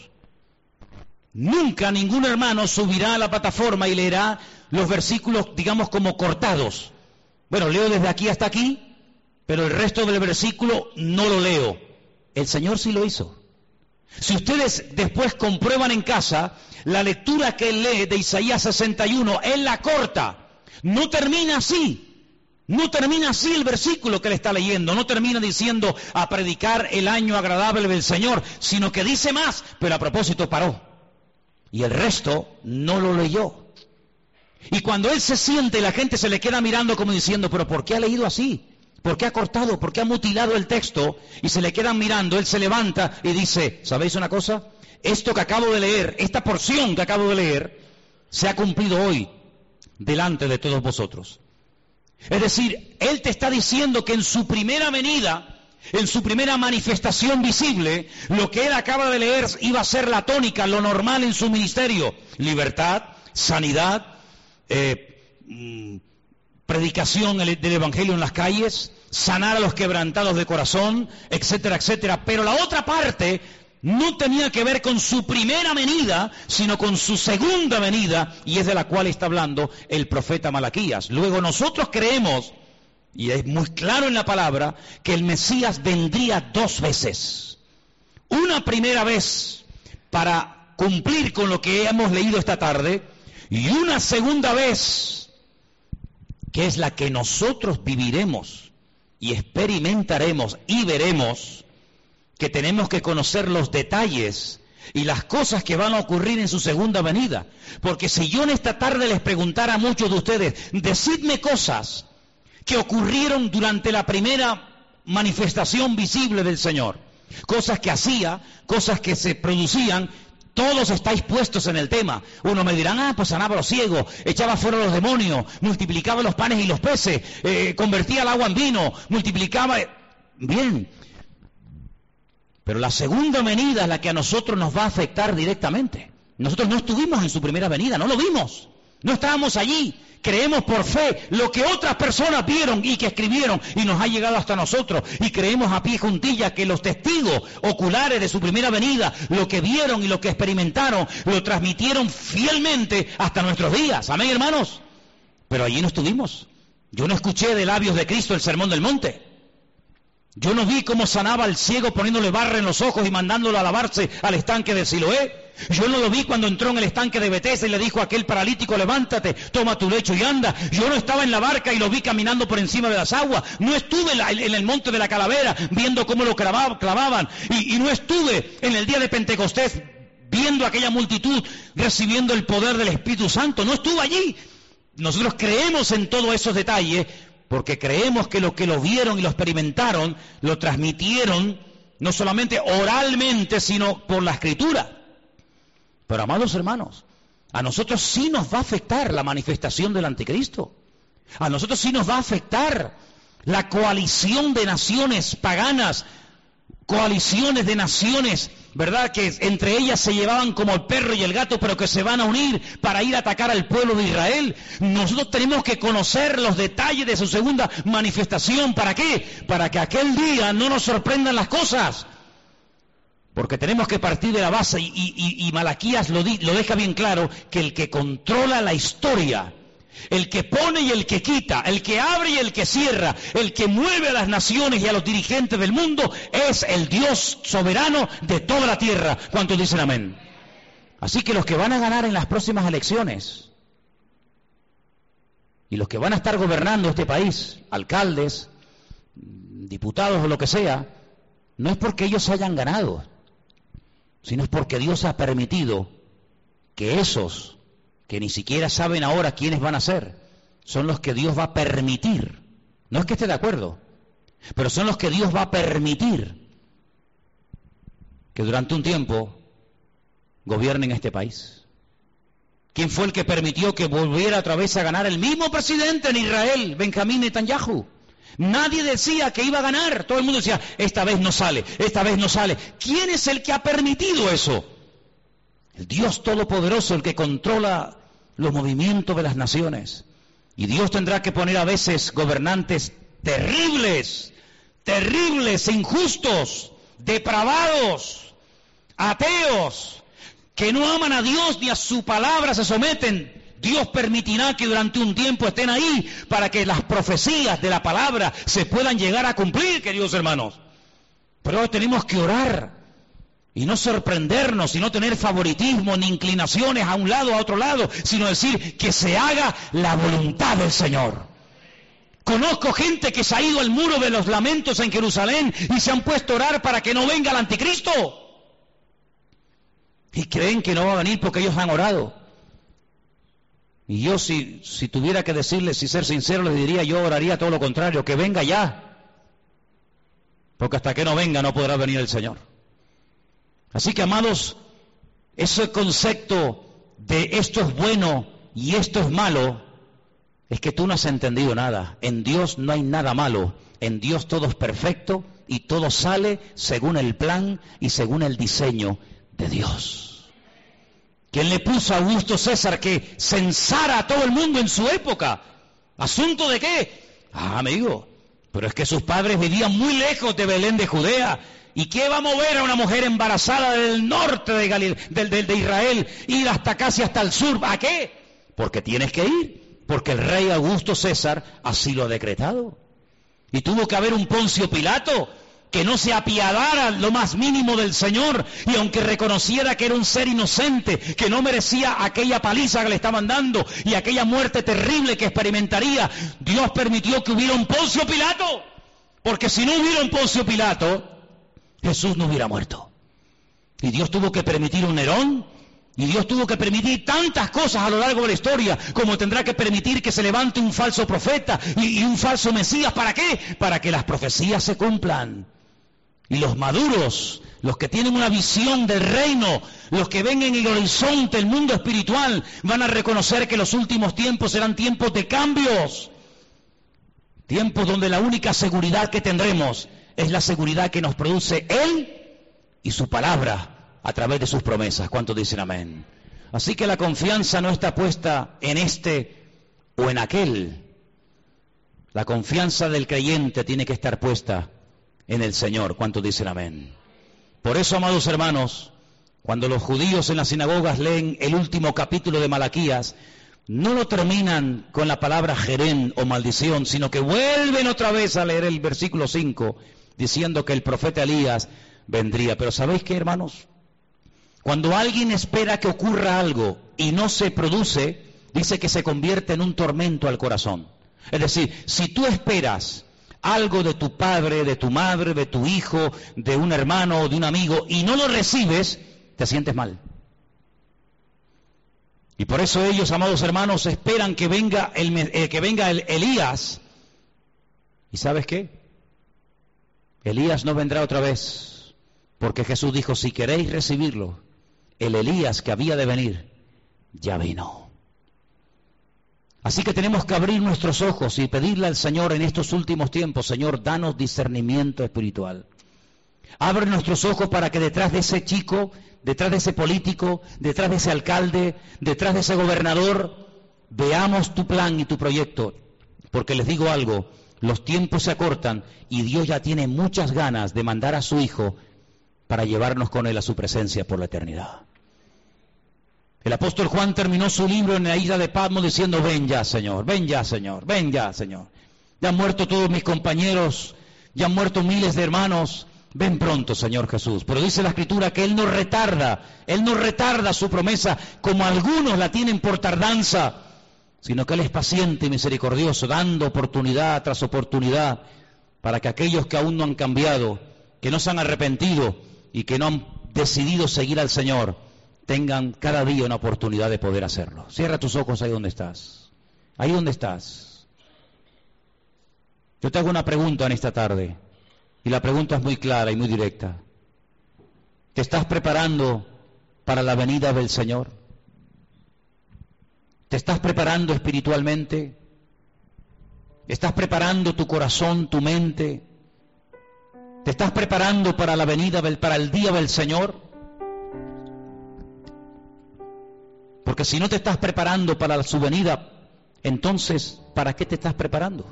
Nunca ningún hermano subirá a la plataforma y leerá los versículos, digamos, como cortados. Bueno, leo desde aquí hasta aquí, pero el resto del versículo no lo leo. El Señor sí lo hizo. Si ustedes después comprueban en casa, la lectura que lee de Isaías 61, él la corta. No termina así. No termina así el versículo que le está leyendo, no termina diciendo a predicar el año agradable del Señor, sino que dice más, pero a propósito paró. Y el resto no lo leyó. Y cuando él se siente, la gente se le queda mirando como diciendo, pero ¿por qué ha leído así? ¿Por qué ha cortado? ¿Por qué ha mutilado el texto? Y se le quedan mirando, él se levanta y dice, ¿sabéis una cosa? Esto que acabo de leer, esta porción que acabo de leer, se ha cumplido hoy delante de todos vosotros. Es decir, Él te está diciendo que en su primera venida, en su primera manifestación visible, lo que Él acaba de leer iba a ser la tónica, lo normal en su ministerio. Libertad, sanidad, eh, mm, predicación del Evangelio en las calles, sanar a los quebrantados de corazón, etcétera, etcétera. Pero la otra parte no tenía que ver con su primera venida, sino con su segunda venida, y es de la cual está hablando el profeta Malaquías. Luego nosotros creemos, y es muy claro en la palabra, que el Mesías vendría dos veces. Una primera vez para cumplir con lo que hemos leído esta tarde, y una segunda vez, que es la que nosotros viviremos y experimentaremos y veremos que tenemos que conocer los detalles y las cosas que van a ocurrir en su segunda venida. Porque si yo en esta tarde les preguntara a muchos de ustedes, decidme cosas que ocurrieron durante la primera manifestación visible del Señor, cosas que hacía, cosas que se producían, todos estáis puestos en el tema. Uno me dirán, ah, pues sanaba a los ciegos, echaba fuera a los demonios, multiplicaba los panes y los peces, eh, convertía el agua en vino, multiplicaba... Bien, pero la segunda venida es la que a nosotros nos va a afectar directamente. Nosotros no estuvimos en su primera venida, no lo vimos. No estábamos allí. Creemos por fe lo que otras personas vieron y que escribieron y nos ha llegado hasta nosotros. Y creemos a pie juntilla que los testigos oculares de su primera venida, lo que vieron y lo que experimentaron, lo transmitieron fielmente hasta nuestros días. Amén, hermanos. Pero allí no estuvimos. Yo no escuché de labios de Cristo el sermón del monte. Yo no vi cómo sanaba al ciego poniéndole barra en los ojos y mandándolo a lavarse al estanque de Siloé. Yo no lo vi cuando entró en el estanque de Betesda y le dijo a aquel paralítico, levántate, toma tu lecho y anda. Yo no estaba en la barca y lo vi caminando por encima de las aguas. No estuve en el monte de la calavera viendo cómo lo clavaban. Y, y no estuve en el día de Pentecostés viendo aquella multitud recibiendo el poder del Espíritu Santo. No estuve allí. Nosotros creemos en todos esos detalles porque creemos que lo que lo vieron y lo experimentaron, lo transmitieron no solamente oralmente, sino por la escritura. Pero amados hermanos, a nosotros sí nos va a afectar la manifestación del anticristo. A nosotros sí nos va a afectar la coalición de naciones paganas, coaliciones de naciones ¿verdad? Que entre ellas se llevaban como el perro y el gato, pero que se van a unir para ir a atacar al pueblo de Israel. Nosotros tenemos que conocer los detalles de su segunda manifestación. ¿Para qué? Para que aquel día no nos sorprendan las cosas. Porque tenemos que partir de la base, y, Malaquías lo, lo deja bien claro, que el que controla la historia el que pone y el que quita, el que abre y el que cierra, el que mueve a las naciones y a los dirigentes del mundo, es el Dios soberano de toda la tierra. ¿Cuántos dicen amén? Así que los que van a ganar en las próximas elecciones y los que van a estar gobernando este país, alcaldes, diputados o lo que sea, no es porque ellos hayan ganado, sino es porque Dios ha permitido que esos que ni siquiera saben ahora quiénes van a ser, son los que Dios va a permitir. No es que esté de acuerdo, pero son los que Dios va a permitir que durante un tiempo gobiernen este país. ¿Quién fue el que permitió que volviera otra vez a ganar el mismo presidente en Israel, Benjamín Netanyahu? Nadie decía que iba a ganar. Todo el mundo decía, esta vez no sale, esta vez no sale. ¿Quién es el que ha permitido eso? El Dios Todopoderoso, el que controla los movimientos de las naciones. Y Dios tendrá que poner a veces gobernantes terribles, terribles, injustos, depravados, ateos, que no aman a Dios ni a su palabra se someten. Dios permitirá que durante un tiempo estén ahí para que las profecías de la palabra se puedan llegar a cumplir, queridos hermanos. Pero tenemos que orar y no sorprendernos y no tener favoritismo ni inclinaciones a un lado, a otro lado, sino decir que se haga la voluntad del Señor. Conozco gente que se ha ido al muro de los lamentos en Jerusalén y se han puesto a orar para que no venga el anticristo. Y creen que no va a venir porque ellos han orado. Y yo si, si tuviera que decirles, si ser sincero, les diría, yo oraría todo lo contrario, que venga ya. Porque hasta que no venga no podrá venir el Señor. Así que, amados, ese concepto de esto es bueno y esto es malo, es que tú no has entendido nada. En Dios no hay nada malo. En Dios todo es perfecto y todo sale según el plan y según el diseño de Dios. ¿Quién le puso a Augusto César que censara a todo el mundo en su época? ¿Asunto de qué? Ah, amigo, pero es que sus padres vivían muy lejos de Belén de Judea. ¿Y qué va a mover a una mujer embarazada del norte de, Galil de Israel, ir hasta casi hasta el sur? ¿A qué? Porque tienes que ir, porque el rey Augusto César así lo ha decretado. Y tuvo que haber un Poncio Pilato que no se apiadara lo más mínimo del Señor y aunque reconociera que era un ser inocente, que no merecía aquella paliza que le estaban dando y aquella muerte terrible que experimentaría, Dios permitió que hubiera un Poncio Pilato. Porque si no hubiera un Poncio Pilato, Jesús no hubiera muerto. Y Dios tuvo que permitir un Nerón, y Dios tuvo que permitir tantas cosas a lo largo de la historia, como tendrá que permitir que se levante un falso profeta y, y, un falso Mesías. ¿Para qué? Para que las profecías se cumplan. Y los maduros, los que tienen una visión del reino, los que ven en el horizonte el mundo espiritual, van a reconocer que los últimos tiempos serán tiempos de cambios. Tiempos donde la única seguridad que tendremos es la seguridad que nos produce Él y su palabra a través de sus promesas. ¿Cuántos dicen amén? Así que la confianza no está puesta en este o en aquel. La confianza del creyente tiene que estar puesta en el Señor. ¿Cuántos dicen amén? Por eso, amados hermanos, cuando los judíos en las sinagogas leen el último capítulo de Malaquías, no lo terminan con la palabra jerén o maldición, sino que vuelven otra vez a leer el versículo 5, diciendo que el profeta Elías vendría. Pero ¿sabéis qué, hermanos? Cuando alguien espera que ocurra algo y no se produce, dice que se convierte en un tormento al corazón. Es decir, si tú esperas algo de tu padre, de tu madre, de tu hijo, de un hermano o de un amigo y no lo recibes, te sientes mal. Y por eso ellos, amados hermanos, esperan que venga, el, eh, que venga el Elías. ¿Y sabes qué? Elías no vendrá otra vez, porque Jesús dijo, si queréis recibirlo, el Elías que había de venir, ya vino. Así que tenemos que abrir nuestros ojos y pedirle al Señor en estos últimos tiempos, Señor, danos discernimiento espiritual. Abre nuestros ojos para que detrás de ese chico, detrás de ese político, detrás de ese alcalde, detrás de ese gobernador, veamos tu plan y tu proyecto. Porque les digo algo, los tiempos se acortan y Dios ya tiene muchas ganas de mandar a su Hijo para llevarnos con Él a su presencia por la eternidad. El apóstol Juan terminó su libro en la isla de Patmos diciendo, ven ya, Señor, ven ya, Señor, ven ya, Señor. Ya han muerto todos mis compañeros, ya han muerto miles de hermanos, ven pronto, Señor Jesús. Pero dice la Escritura que Él no retarda, Él no retarda su promesa como algunos la tienen por tardanza, sino que Él es paciente y misericordioso, dando oportunidad tras oportunidad para que aquellos que aún no han cambiado, que no se han arrepentido y que no han decidido seguir al Señor, tengan cada día una oportunidad de poder hacerlo. Cierra tus ojos ahí donde estás. Ahí donde estás. Yo te hago una pregunta en esta tarde. Y la pregunta es muy clara y muy directa. ¿Te estás preparando para la venida del Señor? ¿Te estás preparando espiritualmente? ¿Estás preparando tu corazón, tu mente? ¿Te estás preparando para la venida del, para el día del Señor? Porque si no te estás preparando para su venida entonces, ¿para qué te estás preparando?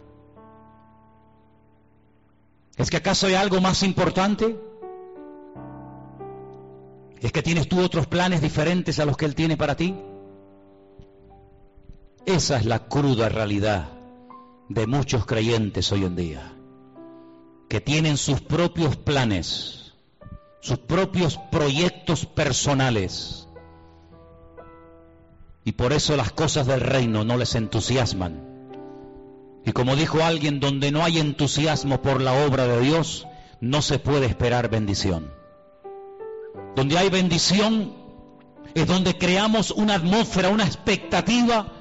¿Es que acaso hay algo más importante? ¿Es que tienes tú otros planes diferentes a los que Él tiene para ti? Esa es la cruda realidad de muchos creyentes hoy en día, que tienen sus propios planes, sus propios proyectos personales, y por eso las cosas del reino no les entusiasman. Y como dijo alguien, donde no hay entusiasmo por la obra de Dios, no se puede esperar bendición. Donde hay bendición es donde creamos una atmósfera, una expectativa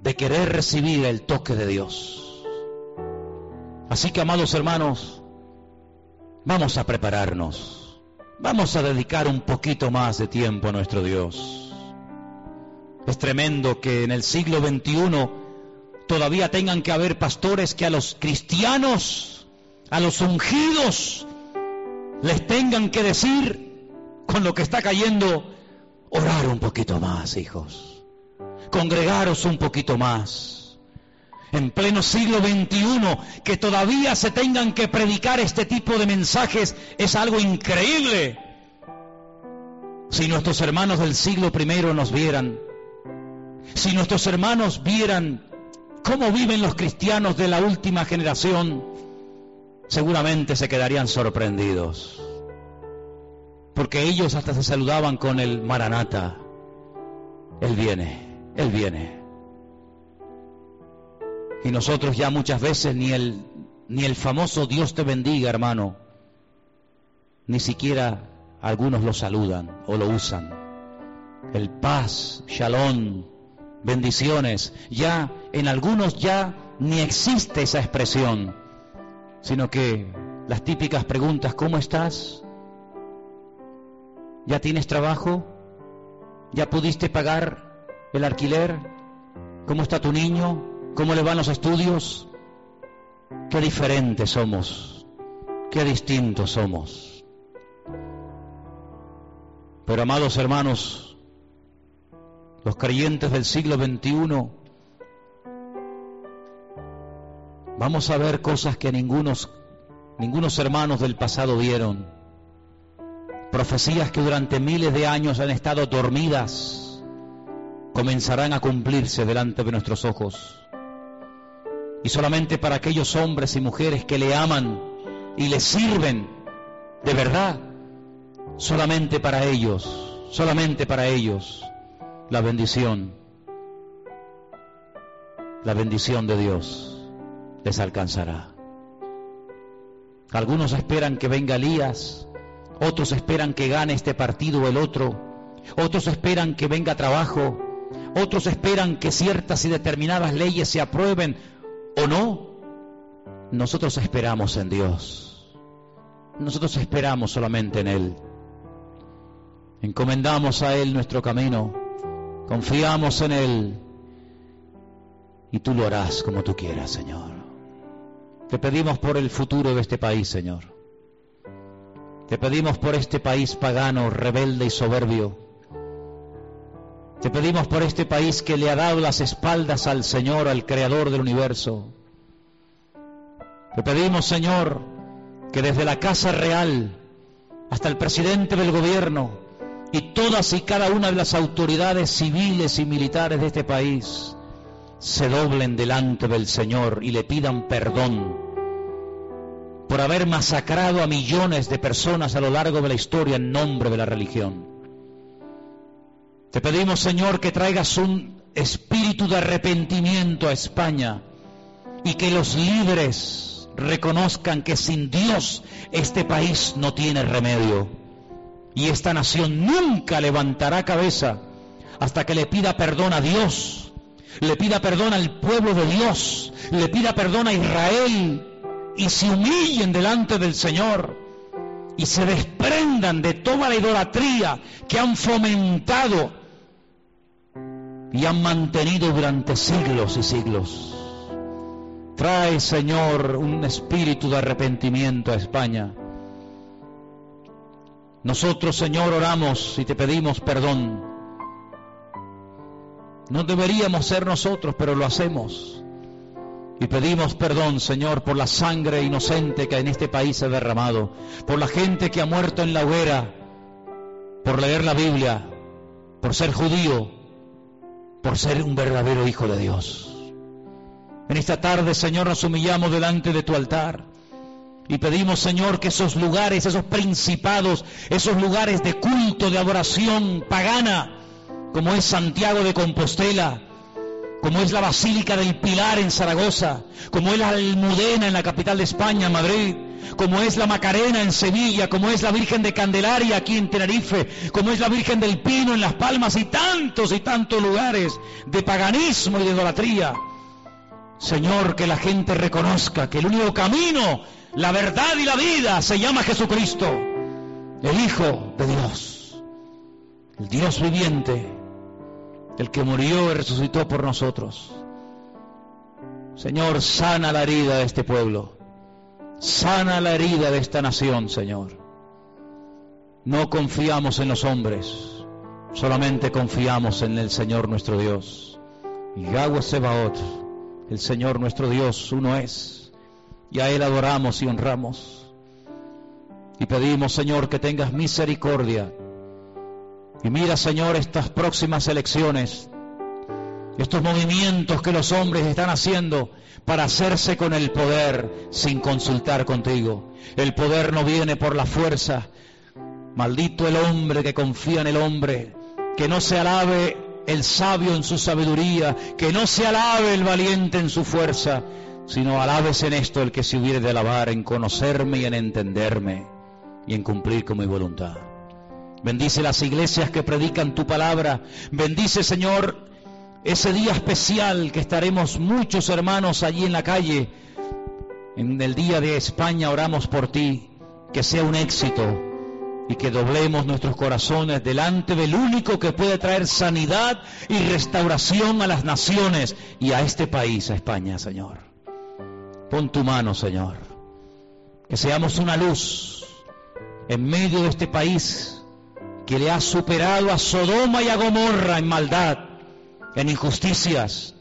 de querer recibir el toque de Dios. Así que, amados hermanos, vamos a prepararnos. Vamos a dedicar un poquito más de tiempo a nuestro Dios. Es tremendo que en el siglo XXI todavía tengan que haber pastores que a los cristianos, a los ungidos, les tengan que decir con lo que está cayendo, orar un poquito más, hijos congregaros un poquito más. En pleno siglo XXI, que todavía se tengan que predicar este tipo de mensajes es algo increíble. Si nuestros hermanos del siglo I nos vieran, si nuestros hermanos vieran cómo viven los cristianos de la última generación, seguramente se quedarían sorprendidos. Porque ellos hasta se saludaban con el Maranata. Él viene. Él viene. Y nosotros ya muchas veces ni el, ni el famoso Dios te bendiga, hermano, ni siquiera algunos lo saludan o lo usan. El paz, shalom, bendiciones, ya en algunos ya ni existe esa expresión, sino que las típicas preguntas, ¿cómo estás? ¿Ya tienes trabajo? ¿Ya pudiste pagar el alquiler? ¿Cómo está tu niño? ¿Cómo le van los estudios? Qué diferentes somos, qué distintos somos. Pero amados hermanos, los creyentes del siglo XXI, vamos a ver cosas que ningunos, ningunos hermanos del pasado vieron. Profecías que durante miles de años han estado dormidas comenzarán a cumplirse delante de nuestros ojos. Y solamente para aquellos hombres y mujeres que le aman y le sirven de verdad, solamente para ellos, solamente para ellos, la bendición, la bendición de Dios les alcanzará. Algunos esperan que venga Elías, otros esperan que gane este partido o el otro, otros esperan que venga trabajo, otros esperan que ciertas y determinadas leyes se aprueben o no. Nosotros esperamos en Dios. Nosotros esperamos solamente en Él. Encomendamos a Él nuestro camino. Confiamos en Él. Y tú lo harás como tú quieras, Señor. Te pedimos por el futuro de este país, Señor. Te pedimos por este país pagano, rebelde y soberbio te pedimos por este país que le ha dado las espaldas al Señor, al Creador del universo. Te pedimos, Señor, que desde la Casa Real hasta el presidente del gobierno y todas y cada una de las autoridades civiles y militares de este país se doblen delante del Señor y le pidan perdón por haber masacrado a millones de personas a lo largo de la historia en nombre de la religión. Te pedimos, Señor, que traigas un espíritu de arrepentimiento a España y que los líderes reconozcan que sin Dios este país no tiene remedio. Y esta nación nunca levantará cabeza hasta que le pida perdón a Dios, le pida perdón al pueblo de Dios, le pida perdón a Israel y se humillen delante del Señor y se desprendan de toda la idolatría que han fomentado y han mantenido durante siglos y siglos. Trae, Señor, un espíritu de arrepentimiento a España. Nosotros, Señor, oramos y te pedimos perdón. No deberíamos ser nosotros, pero lo hacemos. Y pedimos perdón, Señor, por la sangre inocente que en este país se ha derramado, por la gente que ha muerto en la hoguera, por leer la Biblia, por ser judío, por ser un verdadero hijo de Dios. En esta tarde, Señor, nos humillamos delante de tu altar y pedimos, Señor, que esos lugares, esos principados, esos lugares de culto, de adoración pagana, como es Santiago de Compostela, como es la Basílica del Pilar en Zaragoza, como es la Almudena en la capital de España, Madrid, como es la Macarena en Sevilla, como es la Virgen de Candelaria aquí en Tenerife, como es la Virgen del Pino en Las Palmas y tantos y tantos lugares de paganismo y de idolatría. Señor, que la gente reconozca que el único camino, la verdad y la vida se llama Jesucristo, el Hijo de Dios, el Dios viviente, el que murió y resucitó por nosotros. Señor, sana la herida de este pueblo, sana la herida de esta nación, Señor. No confiamos en los hombres, solamente confiamos en el Señor nuestro Dios. Yahweh Sebaot, el Señor nuestro Dios, uno es, y a Él adoramos y honramos. Y pedimos, Señor, que tengas misericordia. Y mira, Señor, estas próximas elecciones, estos movimientos que los hombres están haciendo para hacerse con el poder sin consultar contigo. El poder no viene por la fuerza. Maldito el hombre que confía en el hombre, que no se alabe el sabio en su sabiduría, que no se alabe el valiente en su fuerza, sino alabes en esto el que se hubiere de alabar, en conocerme y en entenderme y en cumplir con mi voluntad. Bendice las iglesias que predican tu palabra. Bendice, Señor, ese día especial que estaremos muchos hermanos allí en la calle. En el día de España oramos por ti. Que sea un éxito y que doblemos nuestros corazones delante del único que puede traer sanidad y restauración a las naciones y a este país, a España, Señor. Pon tu mano, Señor. Que seamos una luz en medio de este país que le ha superado a Sodoma y a Gomorra en maldad, en injusticias,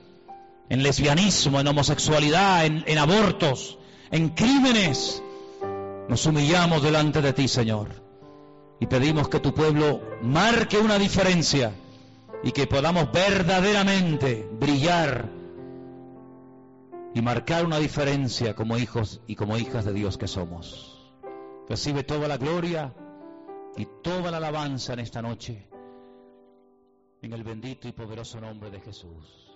en lesbianismo, en homosexualidad, en, en abortos, en crímenes. Nos humillamos delante de ti, Señor, y pedimos que tu pueblo marque una diferencia y que podamos verdaderamente brillar y marcar una diferencia como hijos y como hijas de Dios que somos. Recibe toda la gloria y toda la alabanza en esta noche, en el bendito y poderoso nombre de Jesús.